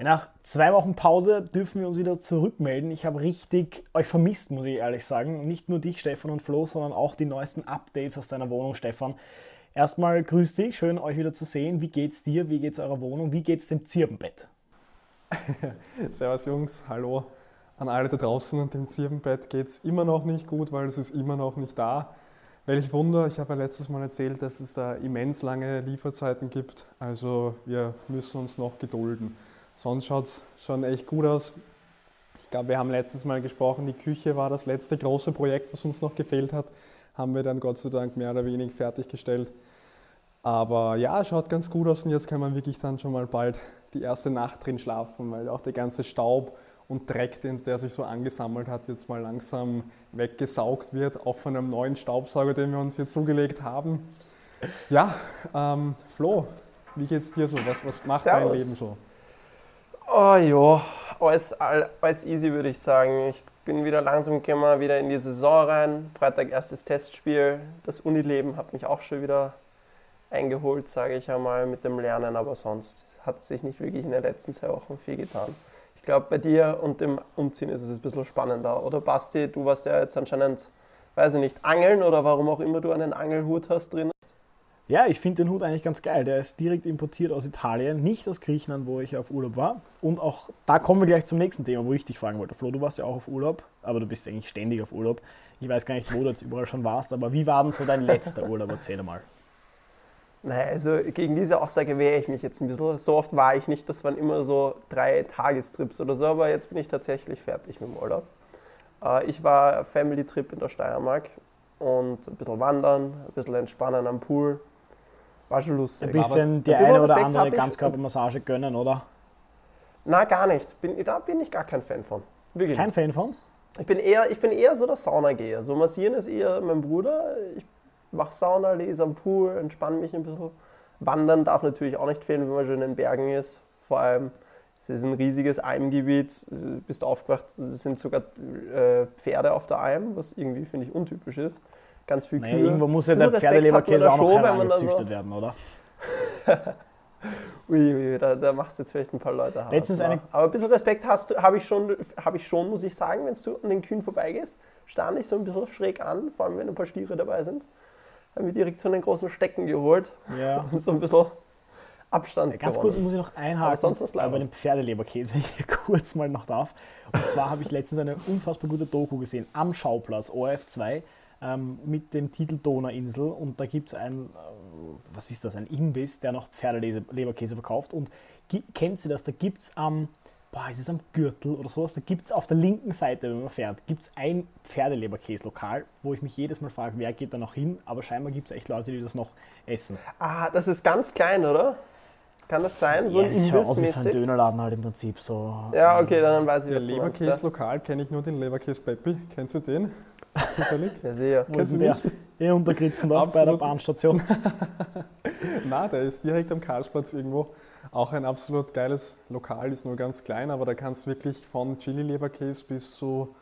Nach zwei Wochen Pause dürfen wir uns wieder zurückmelden. Ich habe richtig euch vermisst, muss ich ehrlich sagen. Nicht nur dich, Stefan und Flo, sondern auch die neuesten Updates aus deiner Wohnung, Stefan. Erstmal grüß dich, schön euch wieder zu sehen. Wie geht's dir? Wie geht's eurer Wohnung? Wie geht's dem Zirbenbett? Servus Jungs, hallo an alle da draußen. Dem Zirbenbett geht's immer noch nicht gut, weil es ist immer noch nicht da. Welch Wunder, ich habe ja letztes Mal erzählt, dass es da immens lange Lieferzeiten gibt. Also wir müssen uns noch gedulden. Sonst schaut es schon echt gut aus. Ich glaube, wir haben letztes Mal gesprochen, die Küche war das letzte große Projekt, was uns noch gefehlt hat. Haben wir dann Gott sei Dank mehr oder weniger fertiggestellt. Aber ja, schaut ganz gut aus und jetzt kann man wirklich dann schon mal bald die erste Nacht drin schlafen, weil auch der ganze Staub und Dreck, der sich so angesammelt hat, jetzt mal langsam weggesaugt wird, auch von einem neuen Staubsauger, den wir uns hier zugelegt haben. Ja, ähm, Flo, wie geht's dir so? Was, was macht Servus. dein Leben so? Oh ja, alles, alles easy würde ich sagen. Ich bin wieder langsam gekommen, wieder in die Saison rein. Freitag erstes Testspiel. Das Unileben hat mich auch schon wieder eingeholt, sage ich einmal, mit dem Lernen. Aber sonst hat sich nicht wirklich in den letzten zwei Wochen viel getan. Ich glaube, bei dir und dem Umziehen ist es ein bisschen spannender. Oder Basti, du warst ja jetzt anscheinend, weiß ich nicht, angeln oder warum auch immer du einen Angelhut hast drin. Ja, ich finde den Hut eigentlich ganz geil. Der ist direkt importiert aus Italien, nicht aus Griechenland, wo ich auf Urlaub war. Und auch da kommen wir gleich zum nächsten Thema, wo ich dich fragen wollte. Flo, du warst ja auch auf Urlaub, aber du bist eigentlich ständig auf Urlaub. Ich weiß gar nicht, wo du jetzt überall schon warst, aber wie war denn so dein letzter Urlaub? Erzähl mal. Naja, also gegen diese Aussage wehre ich mich jetzt ein bisschen. So oft war ich nicht, das waren immer so drei Tagestrips oder so, aber jetzt bin ich tatsächlich fertig mit dem Urlaub. Äh, ich war Family Trip in der Steiermark und ein bisschen wandern, ein bisschen entspannen am Pool war schon lustig. Ein bisschen die eine oder andere Ganzkörpermassage gönnen, oder? Na, gar nicht. Bin, da bin ich gar kein Fan von. Wirklich. Kein Fan von? Ich bin eher, ich bin eher so der Saunageher. So massieren ist eher mein Bruder. Ich mache Sauna, lese am Pool, entspanne mich ein bisschen. Wandern darf natürlich auch nicht fehlen, wenn man schon in den Bergen ist. Vor allem, es ist ein riesiges Almgebiet. Du bist aufgewacht, es sind sogar äh, Pferde auf der Alm, was irgendwie, finde ich, untypisch ist ganz viel naja, Kühe. Irgendwo muss ja der Pferdeleberkäse auch noch herangezüchtet so werden, oder? ui, ui, da, da, machst du jetzt vielleicht ein paar Leute hart. Letztens eine Aber ein bisschen Respekt habe ich, schon, hab ich schon, muss ich sagen, wenn du an den Kühen vorbeigehst, stand ich so ein bisschen schräg an, vor allem wenn ein paar Stiere dabei sind. Haben wir direkt so einen großen Stecken geholt ja. und so ein bisschen Abstand ja, Ganz gewonnen. kurz muss ich noch einhaken sonst was bei dem Pferdeleberkäse, wenn ich hier kurz mal noch darf. Und zwar habe ich letztens eine unfassbar gute Doku gesehen am Schauplatz ORF 2 ähm, mit dem Titel Donauinsel und da gibt es ein, äh, was ist das, ein Imbiss, der noch Pferdeleberkäse verkauft und kennt Sie das, da gibt es am, boah, ist es am Gürtel oder sowas, da gibt es auf der linken Seite, wenn man fährt, gibt es ein Pferdeleberkäse-Lokal, wo ich mich jedes Mal frage, wer geht da noch hin, aber scheinbar gibt es echt Leute, die das noch essen. Ah, das ist ganz klein, oder? Kann das sein? So ein yes, Imbiss aus wie ein Dönerladen halt im Prinzip so. Ja, okay, dann weiß ich, was Der Leberkäse-Lokal kenne ich nur den Leberkäse Peppi. Kennst du den? Zufällig? Ja, sehr. Kennst du nicht? Eh untergriffen da bei der Bahnstation. Na, der ist direkt am Karlsplatz irgendwo. Auch ein absolut geiles Lokal, ist nur ganz klein, aber da kannst du wirklich von Chili-Leberkäse bis zu,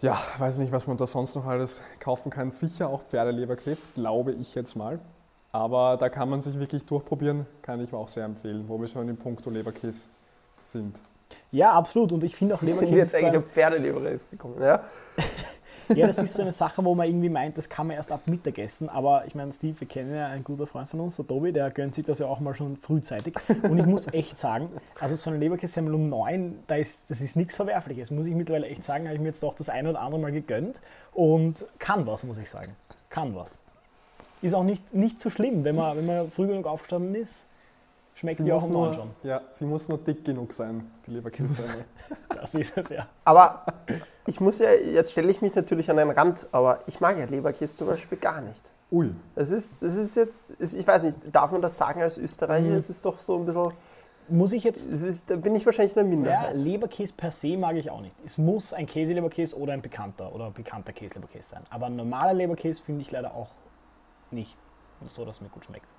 ja, weiß nicht, was man da sonst noch alles kaufen kann. Sicher auch Pferdeleberkäse, glaube ich jetzt mal. Aber da kann man sich wirklich durchprobieren, kann ich mir auch sehr empfehlen, wo wir schon im Punkto Leberkäse sind. Ja, absolut. Und ich finde auch Leberkäse. Sind wir jetzt eigentlich auf Pferdeleberkäse gekommen, ja? Ja, das ist so eine Sache, wo man irgendwie meint, das kann man erst ab Mittagessen. Aber ich meine, Steve, wir kennen ja einen guten Freund von uns, der Tobi, der gönnt sich das ja auch mal schon frühzeitig. Und ich muss echt sagen, also so eine Leberkässemmel um neun, da ist, das ist nichts Verwerfliches. Muss ich mittlerweile echt sagen, habe ich mir jetzt doch das eine oder andere Mal gegönnt. Und kann was, muss ich sagen. Kann was. Ist auch nicht, nicht so schlimm, wenn man, wenn man früh genug aufgestanden ist Schmeckt sie die auch nur, schon. Ja, sie muss nur dick genug sein, die Leberkäse. das ist es ja. Aber ich muss ja, jetzt stelle ich mich natürlich an den Rand, aber ich mag ja Leberkäse zum Beispiel gar nicht. Ui. Das ist, das ist jetzt, ich weiß nicht, darf man das sagen als Österreicher? Mhm. Es ist doch so ein bisschen. Muss ich jetzt. Ist, da bin ich wahrscheinlich eine Minderheit. Ja, Leberkäse per se mag ich auch nicht. Es muss ein Käseleberkäse oder ein bekannter oder bekannter Käseleberkäse sein. Aber ein normaler Leberkäse finde ich leider auch nicht so, dass es mir gut schmeckt.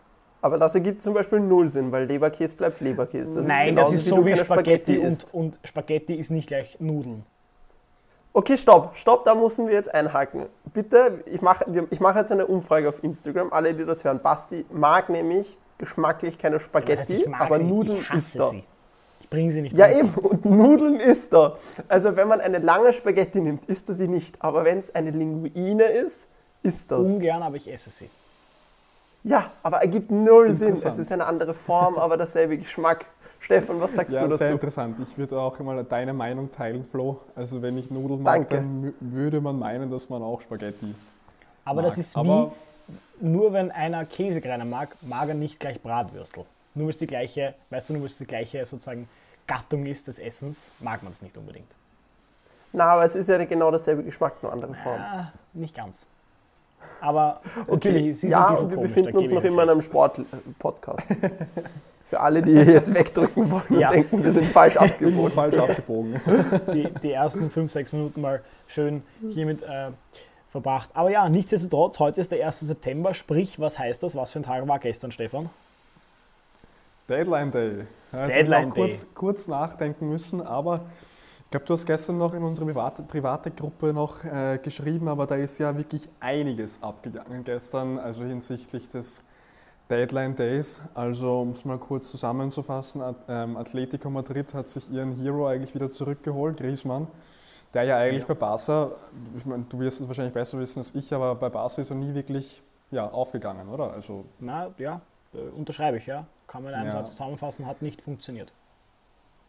Aber das ergibt zum Beispiel null Sinn, weil Leberkäse bleibt Leberkäse. Das Nein, ist das ist so wie, Spaghetti, Spaghetti und, und Spaghetti ist nicht gleich Nudeln. Okay, stopp, stopp, da müssen wir jetzt einhaken. Bitte, ich mache ich mach jetzt eine Umfrage auf Instagram, alle, die das hören. Basti mag nämlich geschmacklich keine Spaghetti, das heißt, aber Nudeln ist da. Sie. Ich bringe sie nicht. Ja, rein. eben, und Nudeln ist da. Also, wenn man eine lange Spaghetti nimmt, isst er sie nicht. Aber wenn es eine Linguine ist, ist das. Ungern, aber ich esse sie. Ja, aber ergibt null Sinn. Es ist eine andere Form, aber dasselbe Geschmack. Stefan, was sagst ja, du dazu? Sehr interessant. Ich würde auch mal deine Meinung teilen, Flo. Also wenn ich Nudeln mag, Danke. dann würde man meinen, dass man auch Spaghetti Aber mag. das ist aber wie, nur wenn einer Käsekreiner mag, mag er nicht gleich Bratwürstel. Nur weil es die gleiche, weißt du, nur weil es die gleiche sozusagen Gattung ist des Essens, mag man es nicht unbedingt. Na, aber es ist ja genau dasselbe Geschmack, nur andere Form. Ja, nicht ganz. Aber okay, ja, und wir komisch, befinden uns noch immer in einem Sport-Podcast. Für alle, die jetzt wegdrücken wollen ja. und denken, wir sind falsch abgebogen. falsch abgebogen. Die, die, ersten 5, 6 Minuten mal schön hiermit äh, verbracht. Aber ja, nichtsdestotrotz, heute ist der 1. September, sprich, was heißt das? Was für ein Tag war gestern, Stefan? Deadline Day. Also Deadline Day. Kurz, kurz nachdenken müssen, aber glaube, du hast gestern noch in unsere private, private Gruppe noch äh, geschrieben, aber da ist ja wirklich einiges abgegangen gestern, also hinsichtlich des Deadline Days. Also um es mal kurz zusammenzufassen, ähm, Atletico Madrid hat sich ihren Hero eigentlich wieder zurückgeholt, Griezmann, der ja eigentlich ja. bei Barca, ich meine, du wirst es wahrscheinlich besser wissen als ich, aber bei Barca ist er nie wirklich ja, aufgegangen, oder? Also Na ja, äh, unterschreibe ich, ja. Kann man in einem ja. Satz zusammenfassen, hat nicht funktioniert.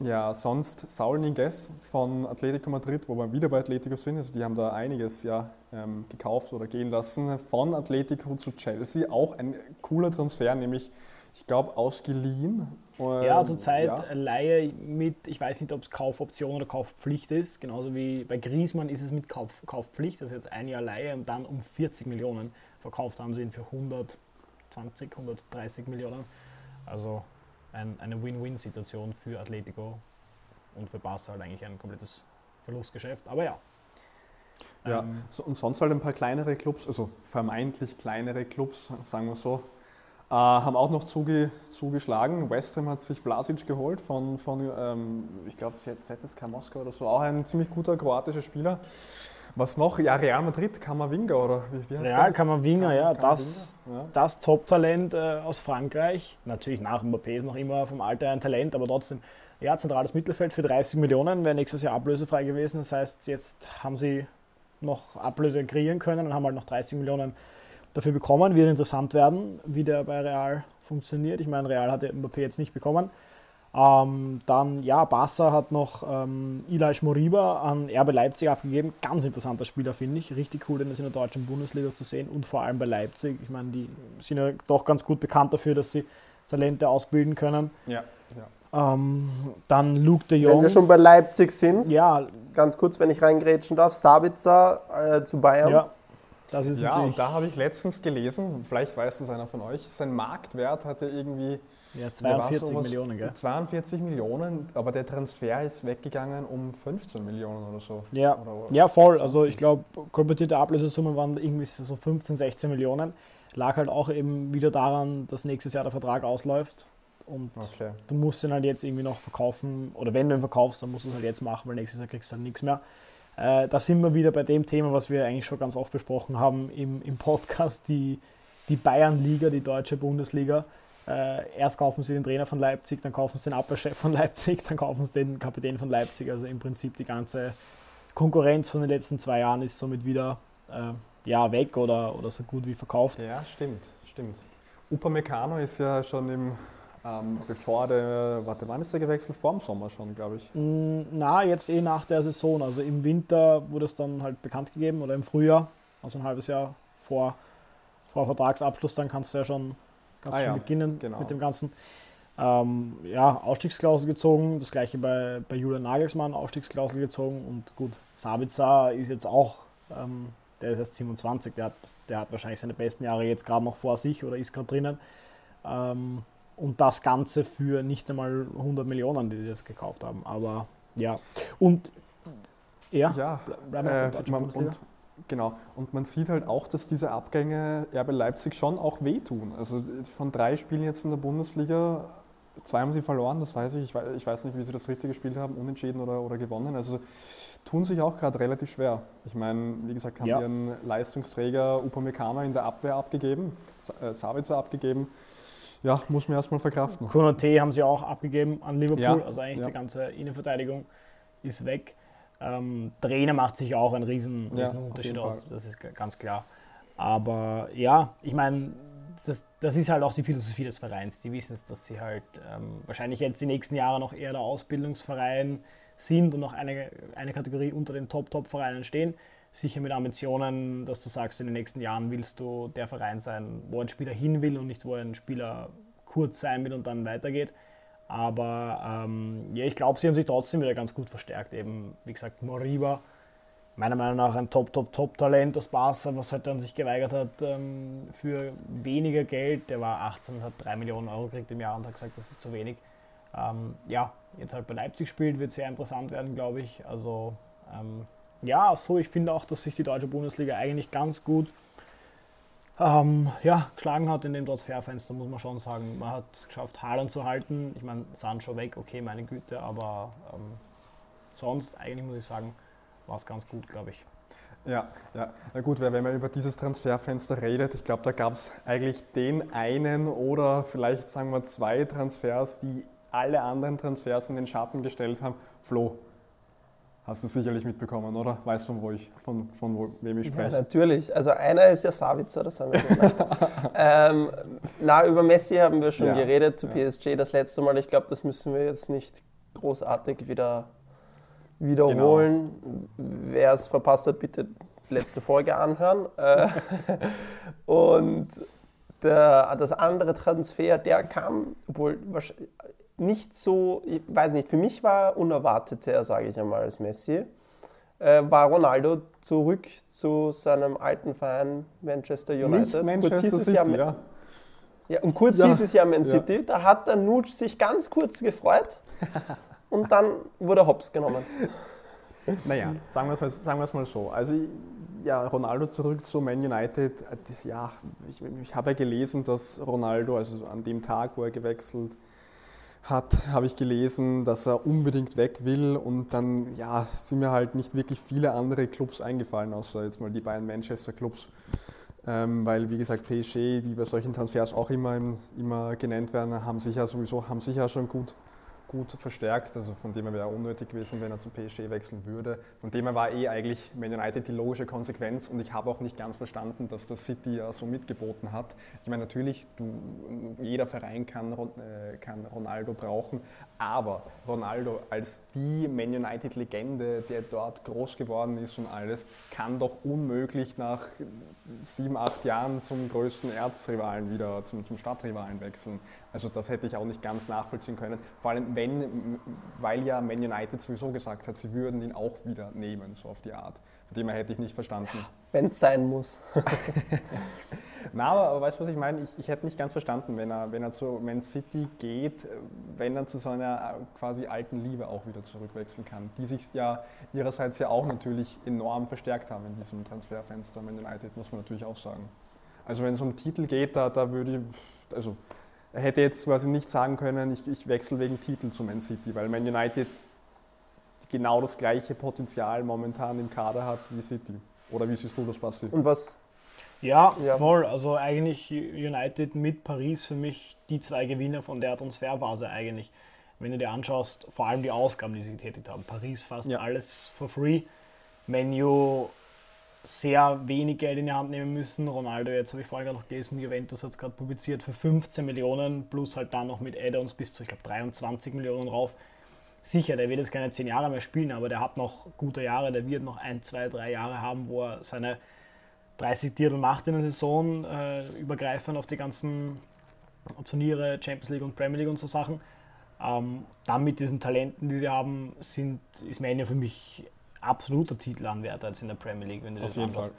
Ja, sonst Saul Niguez von Atletico Madrid, wo wir wieder bei Atletico sind, also die haben da einiges ja ähm, gekauft oder gehen lassen, von Atletico zu Chelsea, auch ein cooler Transfer, nämlich ich glaube ausgeliehen. Ähm, ja, zurzeit ja. Leihe mit, ich weiß nicht, ob es Kaufoption oder Kaufpflicht ist, genauso wie bei Griezmann ist es mit Kauf, Kaufpflicht, das ist jetzt ein Jahr Leihe und dann um 40 Millionen verkauft haben sie ihn für 120, 130 Millionen. Also ein, eine Win-Win-Situation für Atletico und für Barca halt eigentlich ein komplettes Verlustgeschäft. Aber ja. Ja, ähm, so, und sonst halt ein paar kleinere Clubs, also vermeintlich kleinere Clubs, sagen wir so, äh, haben auch noch zuge, zugeschlagen. West Ham hat sich Vlasic geholt von, von ähm, ich glaube, ZSK Moskau oder so, auch ein ziemlich guter kroatischer Spieler. Was noch? Ja, Real Madrid, Kamavinga oder wie, wie heißt Real Kamavinga, ja, Kamavinga? das, ja. das Top-Talent äh, aus Frankreich. Natürlich nach Mbappé ist noch immer vom Alter ein Talent, aber trotzdem, ja, zentrales Mittelfeld für 30 Millionen, wäre nächstes Jahr ablösefrei gewesen. Das heißt, jetzt haben sie noch Ablöse kreieren können und haben halt noch 30 Millionen dafür bekommen. Wird interessant werden, wie der bei Real funktioniert. Ich meine, Real hatte Mbappé jetzt nicht bekommen. Ähm, dann, ja, Barca hat noch ähm, Ilaix Moriba an RB Leipzig abgegeben. Ganz interessanter Spieler, finde ich. Richtig cool, den in der deutschen Bundesliga zu sehen und vor allem bei Leipzig. Ich meine, die sind ja doch ganz gut bekannt dafür, dass sie Talente ausbilden können. Ja. ja. Ähm, dann Luke de Jong. Wenn wir schon bei Leipzig sind, ja. ganz kurz, wenn ich reingrätschen darf, Sabitzer äh, zu Bayern. Ja. Das ist ja, und da habe ich letztens gelesen, vielleicht weiß das einer von euch, sein Marktwert hatte irgendwie ja, 42 Millionen, gell? 42 Millionen, aber der Transfer ist weggegangen um 15 Millionen oder so. Ja, oder, ja voll. Also ich glaube, kolportierte Ablösesummen waren irgendwie so 15, 16 Millionen. Lag halt auch eben wieder daran, dass nächstes Jahr der Vertrag ausläuft. Und okay. du musst ihn halt jetzt irgendwie noch verkaufen. Oder wenn du ihn verkaufst, dann musst du es halt jetzt machen, weil nächstes Jahr kriegst du halt nichts mehr. Äh, da sind wir wieder bei dem Thema, was wir eigentlich schon ganz oft besprochen haben im, im Podcast, die, die Bayern-Liga, die deutsche Bundesliga äh, erst kaufen sie den Trainer von Leipzig, dann kaufen sie den Abwehrchef von Leipzig, dann kaufen sie den Kapitän von Leipzig. Also im Prinzip die ganze Konkurrenz von den letzten zwei Jahren ist somit wieder äh, ja, weg oder, oder so gut wie verkauft. Ja, stimmt, stimmt. Upamecano ist ja schon im, ähm, bevor der, warte, wann ist der gewechselt? Vor dem Sommer schon, glaube ich. Mm, na, jetzt eh nach der Saison. Also im Winter wurde es dann halt bekannt gegeben oder im Frühjahr, also ein halbes Jahr vor, vor Vertragsabschluss, dann kannst du ja schon Kannst ah, schon ja. beginnen genau. mit dem Ganzen. Ähm, ja, Ausstiegsklausel gezogen, das gleiche bei, bei Julian Nagelsmann, Ausstiegsklausel gezogen und gut, Sabitzer ist jetzt auch, ähm, der ist erst 27, der hat, der hat wahrscheinlich seine besten Jahre jetzt gerade noch vor sich oder ist gerade drinnen. Ähm, und das Ganze für nicht einmal 100 Millionen, die das gekauft haben. Aber ja, und ja, ja bleiben wir äh, man, und Genau, und man sieht halt auch, dass diese Abgänge RB Leipzig schon auch wehtun. Also von drei Spielen jetzt in der Bundesliga, zwei haben sie verloren, das weiß ich. Ich weiß, nicht, wie sie das dritte gespielt haben, unentschieden oder, oder gewonnen. Also tun sich auch gerade relativ schwer. Ich meine, wie gesagt, haben ja. ihren Leistungsträger Upamecano in der Abwehr abgegeben, äh, Sabitzer abgegeben. ja, muss man erstmal verkraften. Konate haben sie auch abgegeben an Liverpool, ja, also eigentlich ja. die ganze Innenverteidigung ist weg. Ähm, Trainer macht sich auch einen riesen, riesen ja, Unterschied aus, das ist ganz klar. Aber ja, ich meine, das, das, ist halt auch die Philosophie des Vereins. Die wissen es, dass sie halt ähm, wahrscheinlich jetzt die nächsten Jahre noch eher der Ausbildungsverein sind und noch eine, eine Kategorie unter den Top-Top-Vereinen stehen. Sicher mit Ambitionen, dass du sagst, in den nächsten Jahren willst du der Verein sein, wo ein Spieler hin will und nicht wo ein Spieler kurz sein will und dann weitergeht. Aber ähm, ja, ich glaube, sie haben sich trotzdem wieder ganz gut verstärkt. Eben, wie gesagt, Moriba, meiner Meinung nach ein Top, Top, Top-Talent aus Barca, was halt dann sich geweigert hat ähm, für weniger Geld. Der war 18 und hat 3 Millionen Euro gekriegt im Jahr und hat gesagt, das ist zu wenig. Ähm, ja, jetzt halt bei Leipzig spielt, wird sehr interessant werden, glaube ich. Also ähm, ja, so, ich finde auch, dass sich die deutsche Bundesliga eigentlich ganz gut ähm, ja, geschlagen hat in dem Transferfenster, muss man schon sagen. Man hat es geschafft, Haaland zu halten. Ich meine, Sancho weg, okay, meine Güte, aber ähm, sonst eigentlich muss ich sagen, war es ganz gut, glaube ich. Ja, ja, na gut, weil wenn man über dieses Transferfenster redet, ich glaube, da gab es eigentlich den einen oder vielleicht sagen wir zwei Transfers, die alle anderen Transfers in den Schatten gestellt haben. Flo, Hast du sicherlich mitbekommen, oder? Weißt von wo ich, von, von wo, wem ich spreche? Ja, natürlich. Also einer ist ja Savitzer, das haben wir schon ähm, Na, über Messi haben wir schon ja. geredet zu PSG das letzte Mal. Ich glaube, das müssen wir jetzt nicht großartig wieder wiederholen. Genau. Wer es verpasst hat, bitte letzte Folge anhören. Äh, und der, das andere Transfer, der kam, obwohl nicht so, ich weiß nicht, für mich war unerwarteter, sage ich einmal, als Messi, äh, war Ronaldo zurück zu seinem alten Verein Manchester United. Nicht Manchester kurz hieß City, es ja, ja. ja. und kurz ja. hieß es ja Man City. Ja. Da hat der Nutsch sich ganz kurz gefreut und dann wurde Hops genommen. Naja, sagen wir es mal, sagen wir es mal so. Also ja, Ronaldo zurück zu Man United. Ja, ich, ich habe ja gelesen, dass Ronaldo, also an dem Tag, wo er gewechselt hat, habe ich gelesen, dass er unbedingt weg will und dann ja, sind mir halt nicht wirklich viele andere Clubs eingefallen, außer jetzt mal die beiden Manchester Clubs. Ähm, weil wie gesagt PSG, die bei solchen Transfers auch immer, immer genannt werden, haben sich ja sowieso haben sich ja schon gut gut verstärkt. Also von dem her wäre unnötig gewesen, wenn er zum PSG wechseln würde. Von dem her war eh eigentlich Man United die logische Konsequenz und ich habe auch nicht ganz verstanden, dass das City ja so mitgeboten hat. Ich meine, natürlich, du, jeder Verein kann, äh, kann Ronaldo brauchen, aber Ronaldo als die Man United-Legende, der dort groß geworden ist und alles, kann doch unmöglich nach sieben, acht Jahren zum größten Erzrivalen wieder, zum, zum Stadtrivalen wechseln. Also das hätte ich auch nicht ganz nachvollziehen können. Vor allem, wenn, weil ja Man United sowieso gesagt hat, sie würden ihn auch wieder nehmen, so auf die Art. Her hätte ich nicht verstanden. Wenn es sein muss. Na, aber, aber weißt du, was ich meine? Ich, ich hätte nicht ganz verstanden, wenn er, wenn er zu Man City geht, wenn er zu seiner äh, quasi alten Liebe auch wieder zurückwechseln kann, die sich ja ihrerseits ja auch natürlich enorm verstärkt haben in diesem Transferfenster Man United, muss man natürlich auch sagen. Also wenn es um Titel geht, da, da würde ich, also er hätte jetzt quasi nicht sagen können, ich, ich wechsle wegen Titel zu Man City, weil Man United genau das gleiche Potenzial momentan im Kader hat wie City. Oder wie siehst du das, Basti? Und was? Ja, ja, voll. Also eigentlich United mit Paris für mich die zwei Gewinner von der Transferphase eigentlich. Wenn du dir anschaust, vor allem die Ausgaben, die sie getätigt haben. Paris fast ja. alles for free. Menu sehr wenig Geld in die Hand nehmen müssen. Ronaldo, jetzt habe ich vorhin gerade noch gelesen, Juventus hat es gerade publiziert für 15 Millionen plus halt dann noch mit Add-ons bis zu, ich glaube, 23 Millionen drauf. Sicher, der wird jetzt keine 10 Jahre mehr spielen, aber der hat noch gute Jahre, der wird noch ein, zwei, drei Jahre haben, wo er seine 30 Titel macht in der Saison, äh, übergreifend auf die ganzen Turniere, Champions League und Premier League und so Sachen. Ähm, dann mit diesen Talenten, die sie haben, sind, ist Mania für mich absoluter Titelanwärter als in der Premier League, wenn du Auf das jeden anschaust.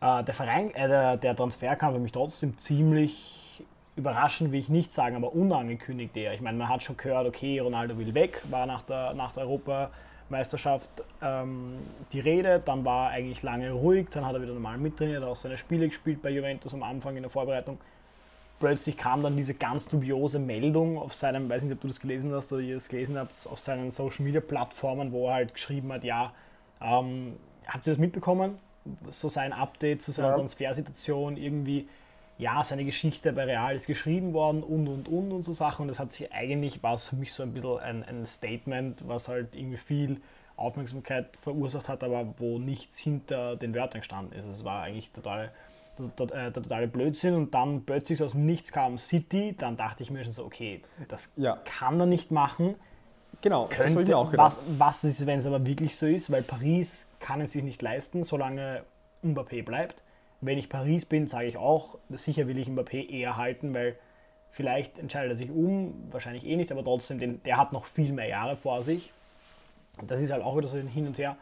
Fall. Äh, der, Verein, äh, der, der Transfer kam für mich trotzdem ziemlich überraschend, will ich nicht sagen, aber unangekündigt eher. Ich meine, man hat schon gehört, okay, Ronaldo will weg, war nach der, nach der Europameisterschaft ähm, die Rede, dann war er eigentlich lange ruhig, dann hat er wieder normal mittrainiert, auch seine Spiele gespielt bei Juventus am Anfang in der Vorbereitung. Plötzlich kam dann diese ganz dubiose Meldung auf seinem, weiß nicht, ob du das gelesen hast oder ihr das gelesen habt, auf seinen Social Media Plattformen, wo er halt geschrieben hat, ja, ähm, habt ihr das mitbekommen? So sein Update zu seiner ja. Transfersituation irgendwie ja, seine Geschichte bei Real ist geschrieben worden und und und und so Sachen. Und das hat sich eigentlich, war es für mich so ein bisschen ein, ein Statement, was halt irgendwie viel Aufmerksamkeit verursacht hat, aber wo nichts hinter den Wörtern gestanden ist. Es war eigentlich total, der, der, der, totale Blödsinn und dann plötzlich aus dem Nichts kam City, dann dachte ich mir schon so, okay, das ja. kann er nicht machen. Genau, Könnte, das habe ich mir auch gedacht. Was, was ist, wenn es aber wirklich so ist, weil Paris kann es sich nicht leisten, solange Mbappé bleibt. Wenn ich Paris bin, sage ich auch, sicher will ich Mbappé eher halten, weil vielleicht entscheidet er sich um, wahrscheinlich eh nicht, aber trotzdem, den, der hat noch viel mehr Jahre vor sich. Das ist halt auch wieder so ein Hin und Her.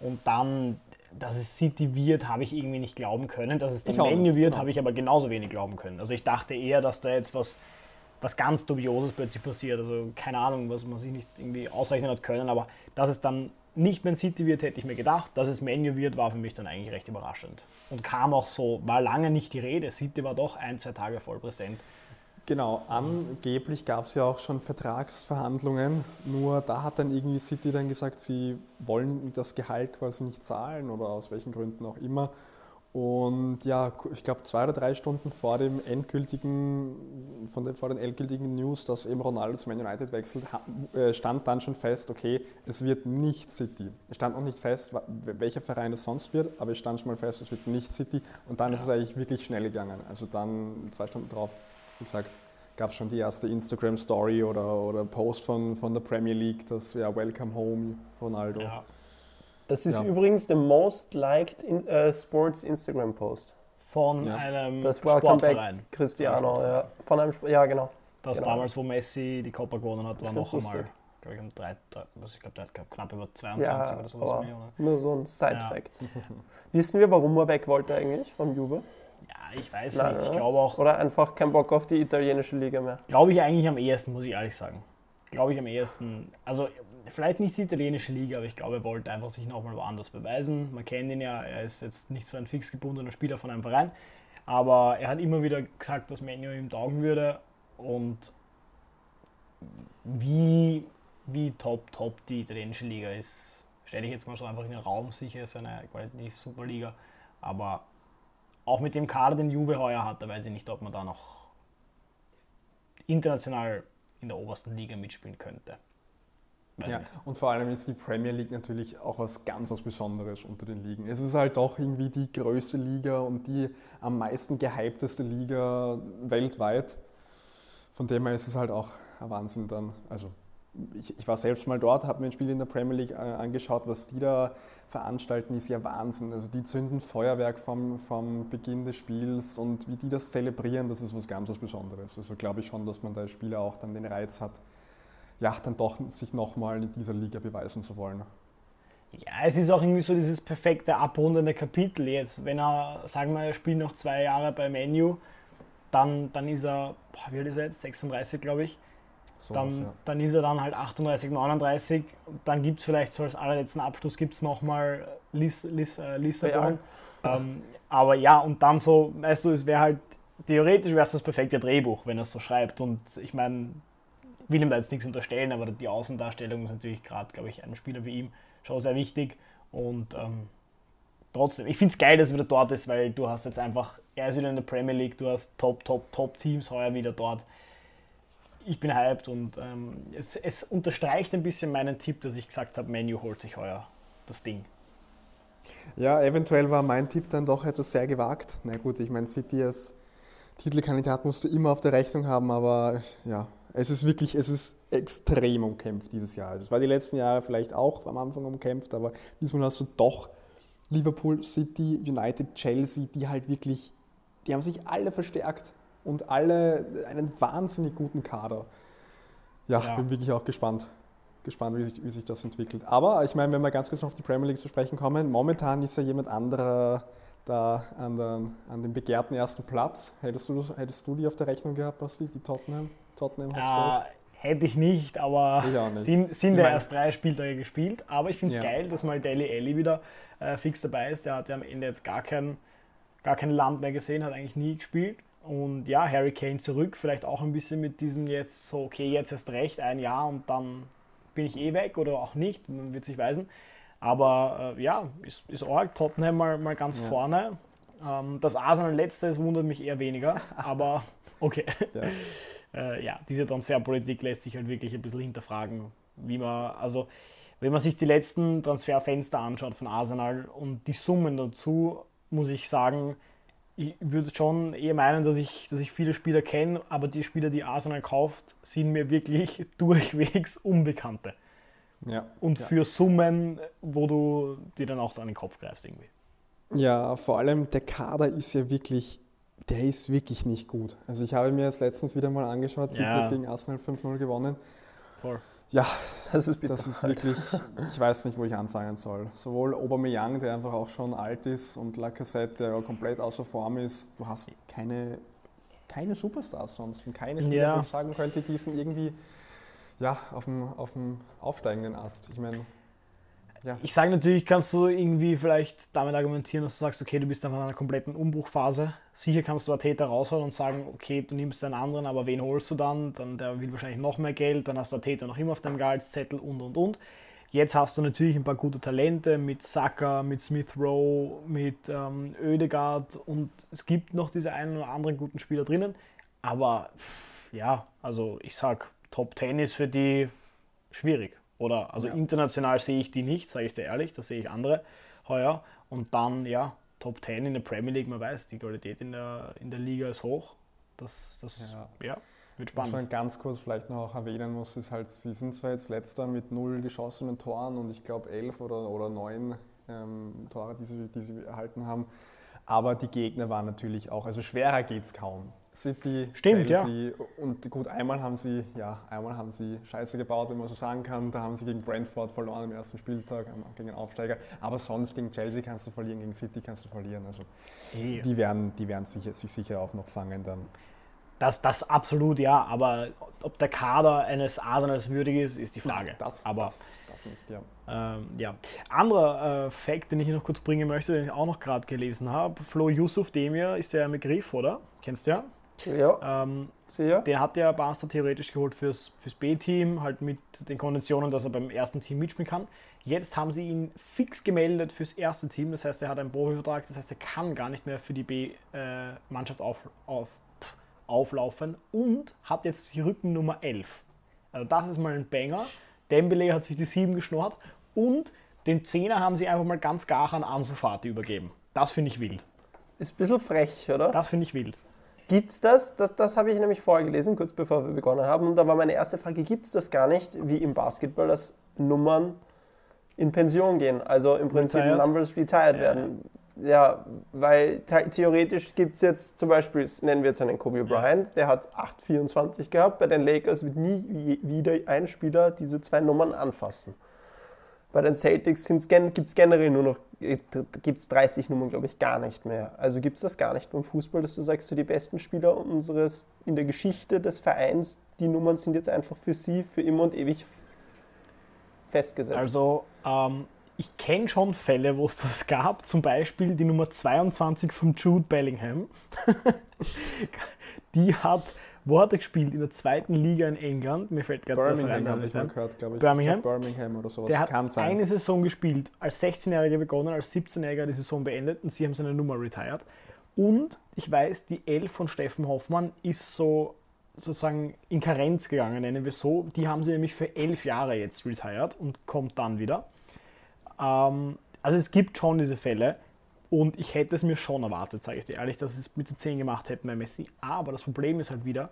Und dann, dass es City wird, habe ich irgendwie nicht glauben können. Dass es dann Menu wird, genau. habe ich aber genauso wenig glauben können. Also ich dachte eher, dass da jetzt was, was ganz Dubioses plötzlich passiert. Also keine Ahnung, was man sich nicht irgendwie ausrechnen hat können. Aber dass es dann nicht Man City wird, hätte ich mir gedacht. Dass es Menu wird, war für mich dann eigentlich recht überraschend. Und kam auch so, war lange nicht die Rede. City war doch ein, zwei Tage voll präsent. Genau, angeblich gab es ja auch schon Vertragsverhandlungen, nur da hat dann irgendwie City dann gesagt, sie wollen das Gehalt quasi nicht zahlen oder aus welchen Gründen auch immer. Und ja, ich glaube zwei oder drei Stunden vor dem endgültigen, von den, vor den endgültigen News, dass eben Ronaldo zu Man United wechselt, äh, stand dann schon fest, okay, es wird nicht City. Es stand noch nicht fest, welcher Verein es sonst wird, aber es stand schon mal fest, es wird nicht City. Und dann ja. ist es eigentlich wirklich schnell gegangen. Also dann zwei Stunden drauf wie gesagt, gab es schon die erste Instagram-Story oder, oder Post von, von der Premier League, das wäre Welcome Home Ronaldo. Ja. Das ist ja. übrigens der most liked in, uh, Sports Instagram Post. Von ja. einem das Sportverein. Cristiano, ja. Von einem, ja genau. Das genau. damals, wo Messi die Copa gewonnen hat, war noch einmal, glaube ich, um drei, drei, ich glaube, der hat knapp über 22 ja, oder sowas. Nur so ein Side-Fact. Wissen wir, warum er weg wollte eigentlich vom Juve? ich weiß Nein, nicht. Ich glaube auch. Oder einfach kein Bock auf die italienische Liga mehr. Glaube ich eigentlich am ehesten, muss ich ehrlich sagen. Glaube ich am ehesten. Also vielleicht nicht die italienische Liga, aber ich glaube, er wollte einfach sich nochmal woanders beweisen. Man kennt ihn ja, er ist jetzt nicht so ein fix gebundener Spieler von einem Verein. Aber er hat immer wieder gesagt, dass Menu ihm taugen würde. Und wie, wie top, top die italienische Liga ist, stelle ich jetzt mal so einfach in den Raum. Sicher ist eine qualitativ super Liga. Aber auch mit dem Kader, den Juve heuer hat, da weiß ich nicht, ob man da noch international in der obersten Liga mitspielen könnte. Ja, und vor allem ist die Premier League natürlich auch was ganz was Besonderes unter den Ligen. Es ist halt doch irgendwie die größte Liga und die am meisten gehypteste Liga weltweit. Von dem her ist es halt auch ein Wahnsinn dann. Also ich, ich war selbst mal dort, habe mir ein Spiel in der Premier League äh, angeschaut, was die da veranstalten, ist ja Wahnsinn. Also die zünden Feuerwerk vom, vom Beginn des Spiels und wie die das zelebrieren, das ist was ganz was Besonderes. Also glaube ich schon, dass man da als Spieler auch dann den Reiz hat, ja, dann doch sich nochmal in dieser Liga beweisen zu wollen. Ja, es ist auch irgendwie so dieses perfekte abrundende Kapitel jetzt. Wenn er, sagen wir, er spielt noch zwei Jahre bei Menu, dann, dann ist er, boah, wie alt ist er jetzt? 36, glaube ich so dann, was, ja. dann ist er dann halt 38, 39. Dann gibt es vielleicht so als allerletzten Abschluss gibt es nochmal Liss, Liss, äh, Lissabon. Ja. Ähm, aber ja, und dann so, weißt du, es wäre halt, theoretisch wäre es das perfekte Drehbuch, wenn er es so schreibt. Und ich meine, will ihm da jetzt nichts unterstellen, aber die Außendarstellung ist natürlich gerade, glaube ich, einem Spieler wie ihm schon sehr wichtig. Und ähm, trotzdem, ich finde es geil, dass er wieder dort ist, weil du hast jetzt einfach, er ist wieder in der Premier League, du hast Top, Top, Top Teams heuer wieder dort ich bin hyped und ähm, es, es, unterstreicht ein bisschen meinen Tipp, dass ich gesagt habe, Menu holt sich heuer das Ding. Ja, eventuell war mein Tipp dann doch etwas sehr gewagt. Na gut, ich meine, City als Titelkandidat musst du immer auf der Rechnung haben, aber ja, es ist wirklich, es ist extrem umkämpft dieses Jahr. Es war die letzten Jahre vielleicht auch am Anfang umkämpft, aber diesmal hast du doch Liverpool, City, United, Chelsea, die halt wirklich, die haben sich alle verstärkt und alle einen wahnsinnig guten Kader. Ja, ja. bin wirklich auch gespannt. Gespannt, wie sich, wie sich das entwickelt. Aber ich meine, wenn wir ganz kurz noch auf die Premier League zu sprechen kommen, momentan ist ja jemand anderer da an, der, an dem begehrten ersten Platz. Hättest du, hättest du die auf der Rechnung gehabt, Basti, die Tottenham? Tottenham Hotspur? Äh, hätte ich nicht, aber nicht. sind, sind ja erst drei Spieltage gespielt. Aber ich finde es ja. geil, dass mal Deli Alli wieder äh, fix dabei ist. Der hat ja am Ende jetzt gar kein, gar kein Land mehr gesehen, hat eigentlich nie gespielt. Und ja, Harry Kane zurück, vielleicht auch ein bisschen mit diesem jetzt so, okay, jetzt erst recht, ein Jahr und dann bin ich eh weg oder auch nicht, man wird sich weisen. Aber äh, ja, ist, ist arg, Tottenham mal, mal ganz ja. vorne. Ähm, das Arsenal letztes wundert mich eher weniger, aber okay. Ja. Äh, ja, diese Transferpolitik lässt sich halt wirklich ein bisschen hinterfragen, wie man, also wenn man sich die letzten Transferfenster anschaut von Arsenal und die Summen dazu, muss ich sagen, ich würde schon eher meinen, dass ich, dass ich viele Spieler kenne, aber die Spieler, die Arsenal kauft, sind mir wirklich durchwegs Unbekannte. Ja, und ja. für Summen, wo du dir dann auch an den Kopf greifst irgendwie. Ja, vor allem der Kader ist ja wirklich, der ist wirklich nicht gut. Also ich habe mir jetzt letztens wieder mal angeschaut, City ja. hat gegen Arsenal 5-0 gewonnen. Voll. Ja, das ist, das ist wirklich, ich weiß nicht, wo ich anfangen soll. Sowohl Aubameyang, der einfach auch schon alt ist, und Lacazette, der komplett außer Form ist. Du hast keine, keine Superstars sonst und keine Spieler, ja. wo ich sagen könnte, die sind irgendwie ja, auf, dem, auf dem aufsteigenden Ast. Ich meine, ja. Ich sage natürlich, kannst du irgendwie vielleicht damit argumentieren, dass du sagst, okay, du bist einfach in einer kompletten Umbruchphase. Sicher kannst du Ateta rausholen und sagen, okay, du nimmst einen anderen, aber wen holst du dann? Dann der will wahrscheinlich noch mehr Geld, dann hast du Ateta noch immer auf deinem Gehaltszettel und und und. Jetzt hast du natürlich ein paar gute Talente mit Saka, mit Smith Rowe, mit ähm, Oedegaard und es gibt noch diese einen oder anderen guten Spieler drinnen. Aber ja, also ich sag, Top 10 ist für die schwierig. Oder also ja. international sehe ich die nicht, sage ich dir ehrlich, da sehe ich andere heuer. Und dann, ja, Top 10 in der Premier League, man weiß, die Qualität in der, in der Liga ist hoch. Das, das ja. ja wird spannend. Was man ganz kurz vielleicht noch erwähnen muss, ist halt, sie sind zwar jetzt letzter mit null geschossenen Toren und ich glaube elf oder, oder neun ähm, Tore, die sie, die sie erhalten haben, aber die Gegner waren natürlich auch, also schwerer geht es kaum. City, Stimmt, Chelsea ja. und gut, einmal haben sie, ja, einmal haben sie Scheiße gebaut, wenn man so sagen kann. Da haben sie gegen Brentford verloren am ersten Spieltag, gegen den Aufsteiger. Aber sonst gegen Chelsea kannst du verlieren, gegen City kannst du verlieren. Also hey. die werden, die werden sich, sich sicher auch noch fangen dann. Das, das absolut, ja, aber ob der Kader eines Arsenals würdig ist, ist die Frage. Das, aber, das, das nicht, ja. Ähm, ja. Anderer äh, Fact, den ich hier noch kurz bringen möchte, den ich auch noch gerade gelesen habe: Flo Yusuf Demir ist ja ein Begriff, oder? Kennst du ja? Ja. Ähm, sehr. Der hat ja Barca theoretisch geholt fürs, fürs B-Team, halt mit den Konditionen, dass er beim ersten Team mitspielen kann. Jetzt haben sie ihn fix gemeldet fürs erste Team, das heißt, er hat einen Profivertrag, das heißt, er kann gar nicht mehr für die B-Mannschaft auf, auf, auflaufen und hat jetzt die Rückennummer 11. Also das ist mal ein Banger. Dembele hat sich die 7 geschnurrt und den 10er haben sie einfach mal ganz gar an Ansu Fati übergeben. Das finde ich wild. Ist ein bisschen frech, oder? Das finde ich wild. Gibt es das? Das, das habe ich nämlich vorgelesen, kurz bevor wir begonnen haben. Und da war meine erste Frage, gibt es das gar nicht, wie im Basketball, dass Nummern in Pension gehen? Also im Prinzip retired. Numbers retired ja. werden. Ja, weil theoretisch gibt es jetzt zum Beispiel, nennen wir jetzt einen Kobe Bryant, ja. der hat 8,24 gehabt. Bei den Lakers wird nie wieder ein Spieler diese zwei Nummern anfassen. Bei den Celtics gibt es generell nur noch gibt's 30 Nummern, glaube ich, gar nicht mehr. Also gibt es das gar nicht beim Fußball, dass du sagst, so die besten Spieler unseres in der Geschichte des Vereins, die Nummern sind jetzt einfach für sie für immer und ewig festgesetzt. Also ähm, ich kenne schon Fälle, wo es das gab, zum Beispiel die Nummer 22 von Jude Bellingham. die hat wo hat er gespielt? In der zweiten Liga in England. Mir fällt gerade Verein habe ich mal gehört, glaube ich. Birmingham. Ich glaub, Birmingham oder sowas. Der hat Kann sein. eine Saison gespielt. Als 16-Jähriger begonnen, als 17-Jähriger die Saison beendet und sie haben seine Nummer retired. Und ich weiß, die Elf von Steffen Hoffmann ist so sozusagen in Karenz gegangen, nennen wir so. Die haben sie nämlich für elf Jahre jetzt retired und kommt dann wieder. Ähm, also es gibt schon diese Fälle. Und ich hätte es mir schon erwartet, sage ich dir ehrlich, dass sie es mit den 10 gemacht hätten bei Messi. Aber das Problem ist halt wieder,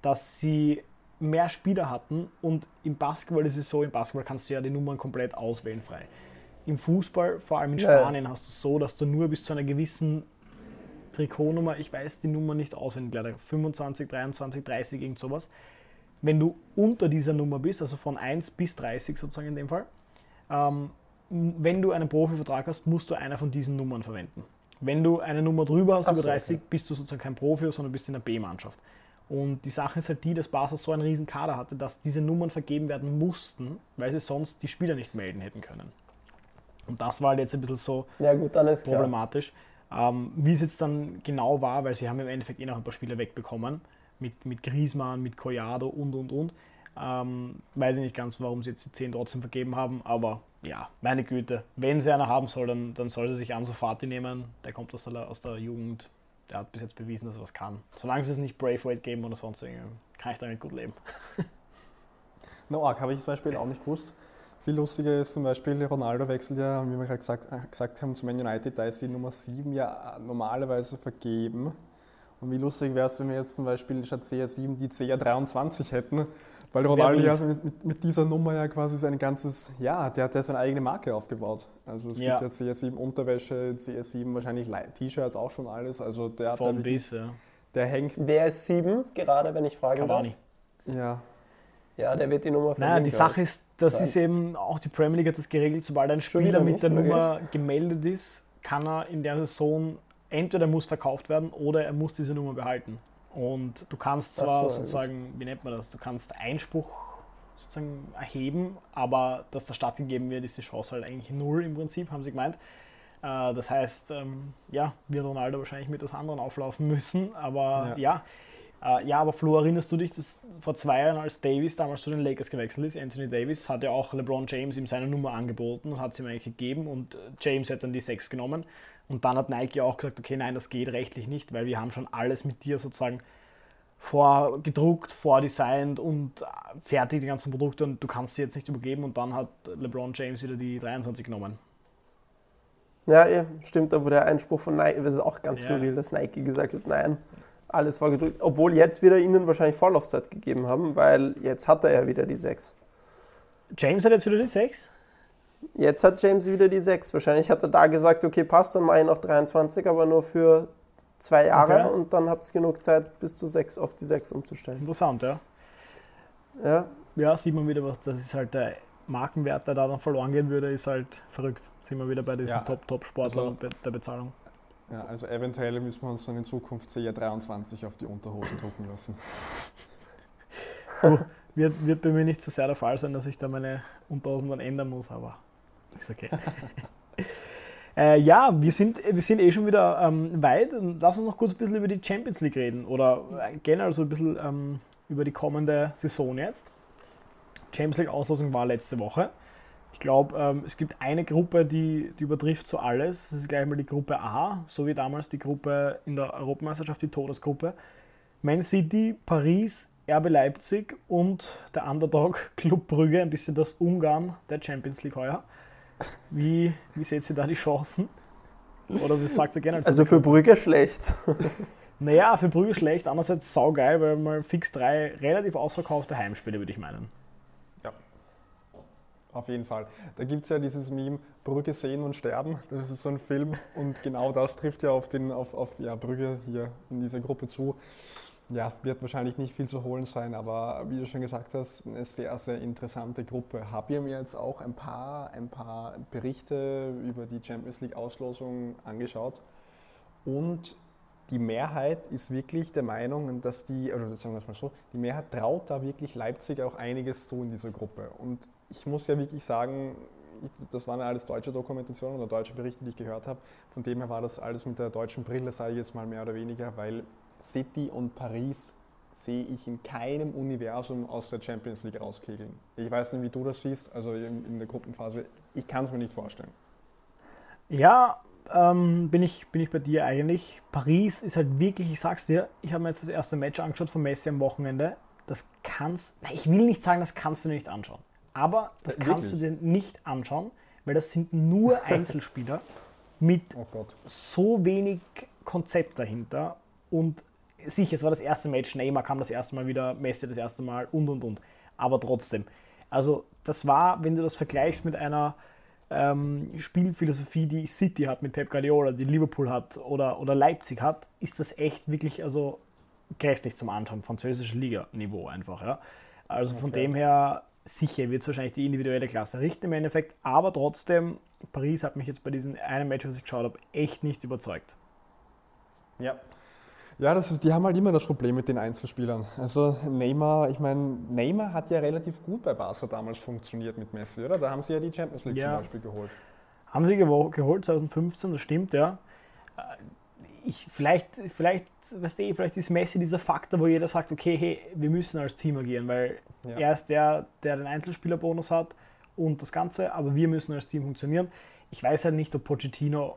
dass sie mehr Spieler hatten und im Basketball ist es so, im Basketball kannst du ja die Nummern komplett auswählen frei. Im Fußball, vor allem in Spanien, ja. hast du so, dass du nur bis zu einer gewissen Trikotnummer, ich weiß die Nummer nicht auswendig, leider 25, 23, 30, irgend sowas. Wenn du unter dieser Nummer bist, also von 1 bis 30 sozusagen in dem Fall, ähm, wenn du einen Profivertrag hast, musst du eine von diesen Nummern verwenden. Wenn du eine Nummer drüber hast, Ach über 30, okay. bist du sozusagen kein Profi, sondern bist in der B-Mannschaft. Und die Sache ist halt die, dass Barca so einen riesen Kader hatte, dass diese Nummern vergeben werden mussten, weil sie sonst die Spieler nicht melden hätten können. Und das war halt jetzt ein bisschen so ja, gut, problematisch. Ähm, wie es jetzt dann genau war, weil sie haben im Endeffekt eh noch ein paar Spieler wegbekommen, mit, mit Griezmann, mit Collado und und und. Ähm, weiß ich nicht ganz, warum sie jetzt die 10 trotzdem vergeben haben, aber ja, meine Güte, wenn sie einer haben soll, dann, dann soll sie sich Ansu Fati nehmen. Der kommt aus der, aus der Jugend. Der hat bis jetzt bewiesen, dass er was kann. Solange sie es nicht Braithwaite geben oder sonst irgendwie, kann ich damit gut leben. No, arg habe ich zum Beispiel auch nicht gewusst. Viel lustiger ist zum Beispiel, Ronaldo wechselt ja, wie wir gerade gesagt, äh, gesagt haben, zu Man United, da ist die Nummer 7 ja normalerweise vergeben. Und wie lustig wäre es, wenn wir jetzt zum Beispiel statt CR7 die CR23 hätten, weil Ronaldo ja mit, mit, mit, dieser Nummer ja quasi sein ganzes, ja, der hat ja seine eigene Marke aufgebaut. Also es ja. gibt ja CR7 Unterwäsche, CR7 wahrscheinlich T-Shirts auch schon alles. Also der hat da bis, ja. Der hängt. Wer ist 7 gerade, wenn ich frage Cavani. Ja. Ja, der wird die Nummer Naja, die Sache ist, das sein. ist eben auch die Premier League hat das geregelt, sobald ein Spieler mit der Nummer gemeldet ist, kann er in der Saison entweder muss verkauft werden oder er muss diese Nummer behalten. Und du kannst zwar so, sozusagen, gut. wie nennt man das, du kannst Einspruch sozusagen erheben, aber dass das stattgegeben wird, ist die Chance halt eigentlich null im Prinzip, haben sie gemeint. Äh, das heißt, ähm, ja, wird Ronaldo wahrscheinlich mit das anderen auflaufen müssen, aber ja. ja. Äh, ja, aber Flo, erinnerst du dich, dass vor zwei Jahren, als Davis damals zu den Lakers gewechselt ist, Anthony Davis, hat ja auch LeBron James ihm seine Nummer angeboten und hat sie ihm eigentlich gegeben und James hat dann die 6 genommen und dann hat Nike auch gesagt, okay, nein, das geht rechtlich nicht, weil wir haben schon alles mit dir sozusagen vorgedruckt, vordesignt und fertig, die ganzen Produkte und du kannst sie jetzt nicht übergeben und dann hat LeBron James wieder die 23 genommen. Ja, ja stimmt, da wurde der Einspruch von Nike, das ist auch ganz ja. skurril, dass Nike gesagt hat, nein, alles vorgedruckt, obwohl jetzt wieder ihnen wahrscheinlich Vorlaufzeit gegeben haben, weil jetzt hat er ja wieder die 6. James hat jetzt wieder die 6? Jetzt hat James wieder die 6. Wahrscheinlich hat er da gesagt, okay, passt, dann mache ich noch 23, aber nur für zwei Jahre okay. und dann habt ihr genug Zeit, bis zu 6 auf die 6 umzustellen. Interessant, ja. Ja. Ja, sieht man wieder, was das ist halt der Markenwert, der da dann verloren gehen würde, ist halt verrückt. Sind wir wieder bei diesen ja. Top-Top-Sportlern also, und der Bezahlung. Ja, also eventuell müssen wir uns dann in Zukunft CR23 auf die Unterhosen drucken lassen. Uh, wird, wird bei mir nicht so sehr der Fall sein, dass ich da meine Unterhosen dann ändern muss, aber ist okay. äh, ja, wir sind, wir sind eh schon wieder ähm, weit. Lass uns noch kurz ein bisschen über die Champions League reden oder äh, generell so ein bisschen ähm, über die kommende Saison jetzt. Champions League Auslosung war letzte Woche. Ich glaube, ähm, es gibt eine Gruppe, die, die übertrifft so alles. Das ist gleich mal die Gruppe A, so wie damals die Gruppe in der Europameisterschaft, die Todesgruppe. Man City, Paris, RB Leipzig und der Underdog Club Brügge, ein bisschen das Ungarn der Champions League heuer. Wie, wie seht ihr da die Chancen? Oder wie sagt ihr gerne? Also für Brügge schlecht. Naja, für Brügge schlecht, andererseits saugeil, weil mal fix drei relativ ausverkaufte Heimspiele, würde ich meinen. Ja, auf jeden Fall. Da gibt es ja dieses Meme Brügge sehen und sterben. Das ist so ein Film und genau das trifft ja auf, den, auf, auf ja, Brügge hier in dieser Gruppe zu ja, wird wahrscheinlich nicht viel zu holen sein, aber wie du schon gesagt hast, eine sehr, sehr interessante Gruppe. Habe ich mir jetzt auch ein paar, ein paar Berichte über die Champions League Auslosung angeschaut und die Mehrheit ist wirklich der Meinung, dass die, oder sagen wir es mal so, die Mehrheit traut da wirklich Leipzig auch einiges zu in dieser Gruppe. Und ich muss ja wirklich sagen, das waren ja alles deutsche Dokumentationen oder deutsche Berichte, die ich gehört habe. Von dem her war das alles mit der deutschen Brille, sage ich jetzt mal mehr oder weniger, weil City und Paris sehe ich in keinem Universum aus der Champions League rauskegeln. Ich weiß nicht, wie du das siehst, also in der Gruppenphase. Ich kann es mir nicht vorstellen. Ja, ähm, bin, ich, bin ich bei dir eigentlich. Paris ist halt wirklich, ich sag's dir, ich habe mir jetzt das erste Match angeschaut von Messi am Wochenende. Das kannst, ich will nicht sagen, das kannst du nicht anschauen. Aber das äh, kannst du dir nicht anschauen, weil das sind nur Einzelspieler mit oh so wenig Konzept dahinter und sicher, es war das erste Match, Neymar kam das erste Mal wieder, Messi das erste Mal und und und. Aber trotzdem. Also, das war, wenn du das vergleichst mit einer ähm, Spielphilosophie, die City hat mit Pep Guardiola, die Liverpool hat oder, oder Leipzig hat, ist das echt wirklich also grässlich zum Anschauen, französische Liga-Niveau einfach. Ja. Also von okay. dem her, sicher wird es wahrscheinlich die individuelle Klasse richten im Endeffekt, aber trotzdem, Paris hat mich jetzt bei diesem einen Match, was ich geschaut habe, echt nicht überzeugt. Ja, ja, das, die haben halt immer das Problem mit den Einzelspielern. Also Neymar, ich meine, Neymar hat ja relativ gut bei Barca damals funktioniert mit Messi, oder? Da haben sie ja die Champions League ja. zum Beispiel geholt. Haben sie geholt 2015, das stimmt, ja. Äh, ich, vielleicht, vielleicht, weißt du, vielleicht ist Messi dieser Faktor, wo jeder sagt, okay, hey, wir müssen als Team agieren, weil ja. er ist der, der den Einzelspielerbonus hat und das Ganze, aber wir müssen als Team funktionieren. Ich weiß halt nicht, ob Pochettino,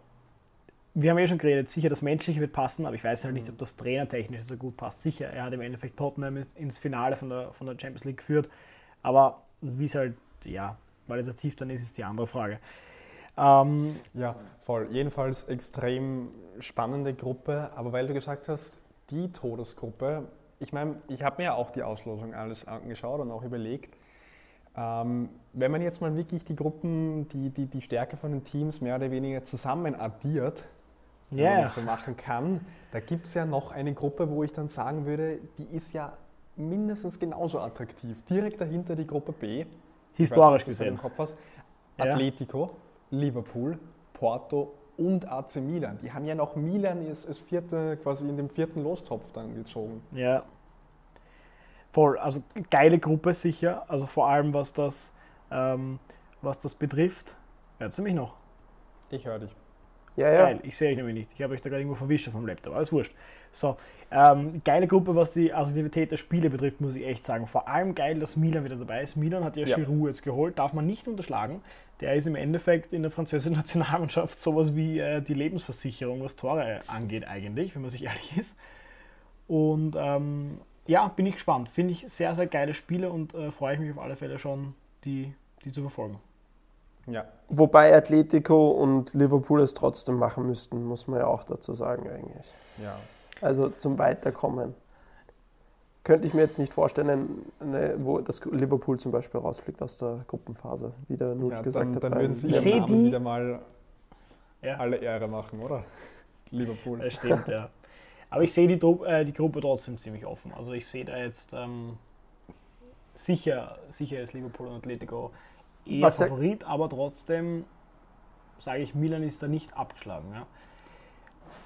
wir haben ja schon geredet, sicher das Menschliche wird passen, aber ich weiß halt nicht, ob das trainertechnisch so gut passt. Sicher, er hat im Endeffekt Tottenham ins Finale von der, von der Champions League geführt, aber wie es halt, ja, qualitativ dann ist, ist die andere Frage. Ähm, ja, voll. Jedenfalls extrem spannende Gruppe, aber weil du gesagt hast, die Todesgruppe, ich meine, ich habe mir ja auch die Auslosung alles angeschaut und auch überlegt, ähm, wenn man jetzt mal wirklich die Gruppen, die, die, die Stärke von den Teams mehr oder weniger zusammen addiert, wenn yeah. man das so machen kann, da gibt es ja noch eine Gruppe, wo ich dann sagen würde, die ist ja mindestens genauso attraktiv. Direkt dahinter die Gruppe B. Historisch nicht, gesehen. Kopf hast. Atletico, ja. Liverpool, Porto und AC Milan. Die haben ja noch Milan als, als vierte, quasi in dem vierten Lostopf dann gezogen. Ja. Voll, also geile Gruppe sicher, also vor allem was das, ähm, was das betrifft. Hört ihr mich noch? Ich höre dich. Ja, ja. Geil, ich sehe euch nämlich nicht. Ich habe euch da gerade irgendwo verwischt auf dem Laptop, alles wurscht. So, ähm, geile Gruppe, was die Attraktivität der Spiele betrifft, muss ich echt sagen. Vor allem geil, dass Milan wieder dabei ist. Milan hat ja, ja. Giroud jetzt geholt, darf man nicht unterschlagen. Der ist im Endeffekt in der französischen Nationalmannschaft sowas wie äh, die Lebensversicherung, was Tore angeht eigentlich, wenn man sich ehrlich ist. Und ähm, ja, bin ich gespannt. Finde ich sehr, sehr geile Spiele und äh, freue ich mich auf alle Fälle schon, die, die zu verfolgen. Ja. Wobei Atletico und Liverpool es trotzdem machen müssten, muss man ja auch dazu sagen eigentlich. Ja. Also zum Weiterkommen. Könnte ich mir jetzt nicht vorstellen, ne, wo das Liverpool zum Beispiel rausfliegt aus der Gruppenphase, wie der Nutsch ja, gesagt dann, hat. Dann würden sie ihren Namen wieder mal ja. alle Ehre machen, oder? Liverpool. Das stimmt, ja. Aber ich sehe die, äh, die Gruppe trotzdem ziemlich offen. Also ich sehe da jetzt ähm, sicher, sicher ist Liverpool und Atletico eher Was Favorit, aber trotzdem sage ich, Milan ist da nicht abgeschlagen. Ja.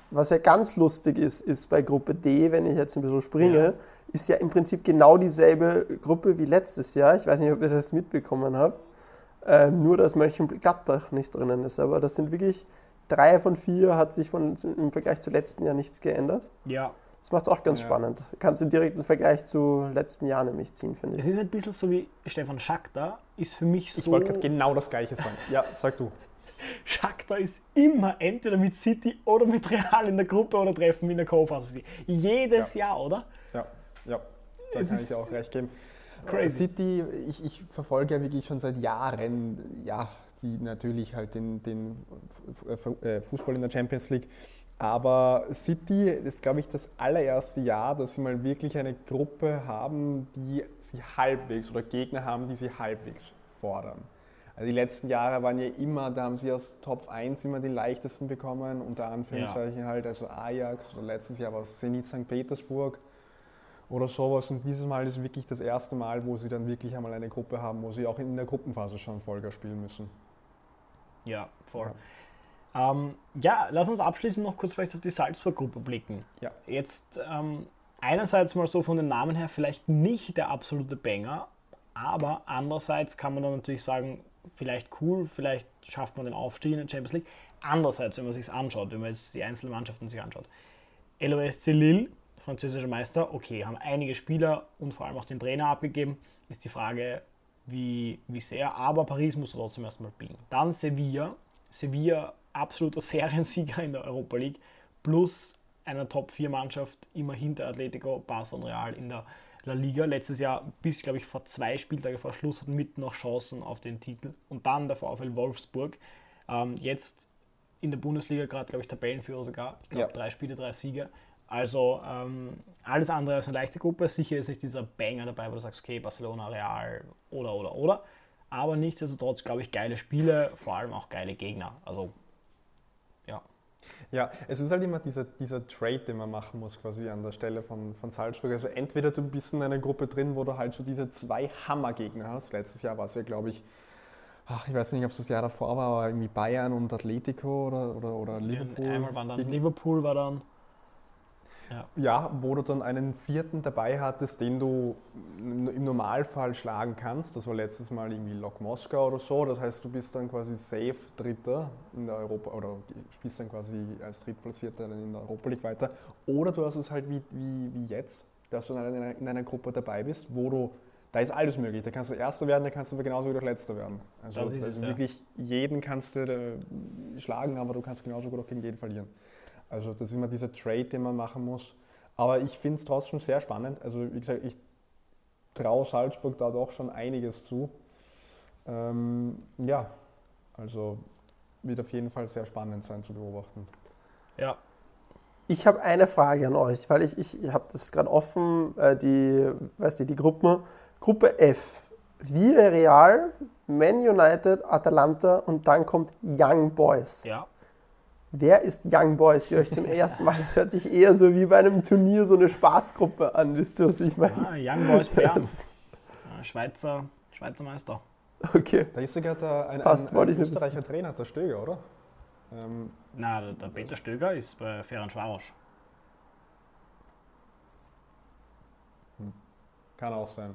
Was ja ganz lustig ist, ist bei Gruppe D, wenn ich jetzt ein bisschen springe, ja. ist ja im Prinzip genau dieselbe Gruppe wie letztes Jahr. Ich weiß nicht, ob ihr das mitbekommen habt. Äh, nur, dass Mönchengladbach nicht drinnen ist. Aber das sind wirklich drei von vier, hat sich von, im Vergleich zu letzten Jahr nichts geändert. Ja. Das macht es auch ganz ja. spannend. Kannst du direkt einen Vergleich zu letzten Jahr nämlich ziehen, finde ich. Es ist ein bisschen so wie Stefan Schachter, ist für mich so. Ich wollte gerade genau das Gleiche sagen. Ja, sag du. Shakhtar ist immer entweder mit City oder mit Real in der Gruppe oder treffen in der Co-Phase. Jedes ja. Jahr, oder? Ja, ja. Da es kann ich dir auch recht geben. Crazy. City, ich, ich, verfolge ja wirklich schon seit Jahren, ja, die natürlich halt den, den äh, Fußball in der Champions League. Aber City ist, glaube ich, das allererste Jahr, dass sie mal wirklich eine Gruppe haben, die sie halbwegs oder Gegner haben, die sie halbwegs fordern. Also die letzten Jahre waren ja immer, da haben sie aus Top 1 immer die leichtesten bekommen, unter Anführungszeichen ja. halt, also Ajax oder letztes Jahr war es Zenit St. Petersburg oder sowas. Und dieses Mal ist wirklich das erste Mal, wo sie dann wirklich einmal eine Gruppe haben, wo sie auch in der Gruppenphase schon Vollgas spielen müssen. Ja, voll. Ja. Ähm, ja, lass uns abschließend noch kurz vielleicht auf die Salzburg-Gruppe blicken. Ja. Jetzt ähm, einerseits mal so von den Namen her vielleicht nicht der absolute Banger, aber andererseits kann man dann natürlich sagen, vielleicht cool, vielleicht schafft man den Aufstieg in der Champions League. Andererseits, wenn man sich anschaut, wenn man jetzt die einzelnen Mannschaften sich anschaut, LOSC Lille, französischer Meister, okay, haben einige Spieler und vor allem auch den Trainer abgegeben, ist die Frage, wie, wie sehr, aber Paris muss trotzdem erstmal biegen. Dann Sevilla, Sevilla absoluter Seriensieger in der Europa League, plus einer Top-4-Mannschaft immer hinter Atletico, Barca und Real in der La Liga. Letztes Jahr bis, glaube ich, vor zwei Spieltage vor Schluss hatten mit noch Chancen auf den Titel. Und dann der VfL Wolfsburg. Ähm, jetzt in der Bundesliga gerade, glaube ich, Tabellenführer sogar. Ich glaube, ja. drei Spiele, drei Siege. Also ähm, alles andere als eine leichte Gruppe. Sicher ist nicht dieser Banger dabei, wo du sagst, okay, Barcelona, Real oder, oder, oder. Aber nichtsdestotrotz, glaube ich, geile Spiele, vor allem auch geile Gegner. Also ja, es ist halt immer dieser, dieser Trade, den man machen muss, quasi an der Stelle von, von Salzburg. Also entweder du bist in einer Gruppe drin, wo du halt schon diese zwei Hammergegner hast. Letztes Jahr war es ja, glaube ich, ach, ich weiß nicht, ob es das Jahr davor war, aber irgendwie Bayern und Atletico oder, oder, oder Liverpool. Einmal waren dann Liverpool war dann. Ja. ja. wo du dann einen vierten dabei hattest, den du im Normalfall schlagen kannst. Das war letztes Mal irgendwie Lok Moskau oder so. Das heißt, du bist dann quasi safe Dritter in der Europa oder spielst dann quasi als Drittplatzierter in der Europa League weiter. Oder du hast es halt wie, wie, wie jetzt, dass du in einer, in einer Gruppe dabei bist, wo du da ist alles möglich. Da kannst du Erster werden, da kannst du aber genauso wieder Letzter werden. Also, also es, ja. wirklich jeden kannst du äh, schlagen, aber du kannst genauso gut auch gegen jeden verlieren. Also das ist immer dieser Trade, den man machen muss. Aber ich finde es trotzdem sehr spannend. Also wie gesagt, ich traue Salzburg da doch schon einiges zu. Ähm, ja, also wird auf jeden Fall sehr spannend sein zu beobachten. Ja, Ich habe eine Frage an euch, weil ich, ich, ich habe das gerade offen, äh, die, weißt du, die Gruppen. Gruppe F. Villarreal, Man United, Atalanta und dann kommt Young Boys. ja. Wer ist Young Boys, die euch zum ersten Mal, das hört sich eher so wie bei einem Turnier so eine Spaßgruppe an, wisst ihr, was ich meine? Ah, Young Boys Bern, Ah, Schweizer, Schweizer Meister. Okay. Da ist sogar der, ein, Passt, ein, ein ich nur Österreicher Trainer, der Stöger, oder? Ähm, Na, der, der Peter Stöger ist bei Ferenc Varos. kann auch sein.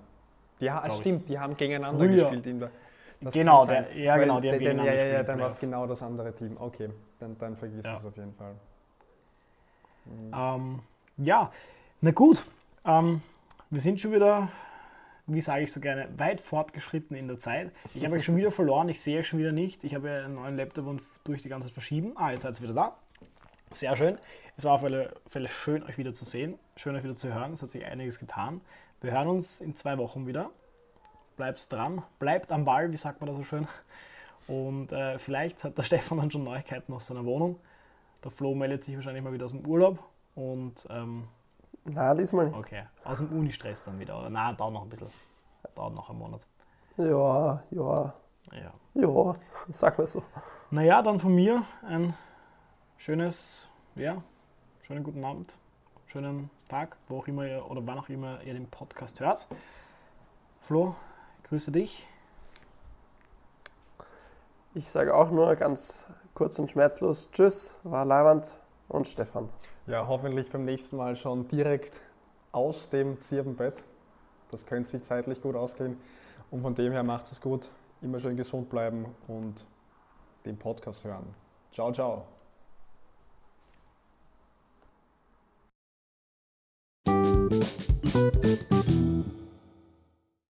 Ha- Glaub ich. stimmt, die haben gegeneinander Früher. gespielt. In der, das Genau, der- ja, Weil genau, die haben gegeneinander Ja, ja, ja, dann war es genau das andere Team. Okay, dann, dann vergiss Ja. es auf jeden Fall. Ähm, ja, na gut. Ähm, wir sind schon wieder, wie sage ich so gerne, weit fortgeschritten in der Zeit. Ich habe euch schon wieder verloren, ich sehe euch schon wieder nicht. Ich habe ja einen neuen Laptop und durch die ganze Zeit verschieben. Ah, jetzt seid ihr wieder da. Sehr schön. Es war auf alle Fälle schön, euch wieder zu sehen. Schön, euch wieder zu hören. Es hat sich einiges getan. Wir hören uns in zwei Wochen wieder. Bleibt dran, bleibt am Ball, wie sagt man das so schön. Und äh, vielleicht hat der Stefan dann schon Neuigkeiten aus seiner Wohnung. Der Flo meldet sich wahrscheinlich mal wieder aus dem Urlaub. Und ähm, Na, diesmal nicht. okay, aus dem Uni-Stress dann wieder. Oder na, dauert noch ein bisschen. Dauert noch einen Monat. Ja, ja, Ja. ja, sag mal so. Naja, dann von mir ein schönes, ja, schönen guten Abend, schönen Tag, wo auch immer ihr oder wann auch immer ihr den Podcast hört. Flo, grüße dich. Ich sage auch nur ganz kurz und schmerzlos Tschüss, war Leiwand und Stefan. Ja, hoffentlich beim nächsten Mal schon direkt aus dem Zirbenbett. Das könnte sich zeitlich gut ausgehen. Und von dem her macht es gut. Immer schön gesund bleiben und den Podcast hören. Ciao, ciao.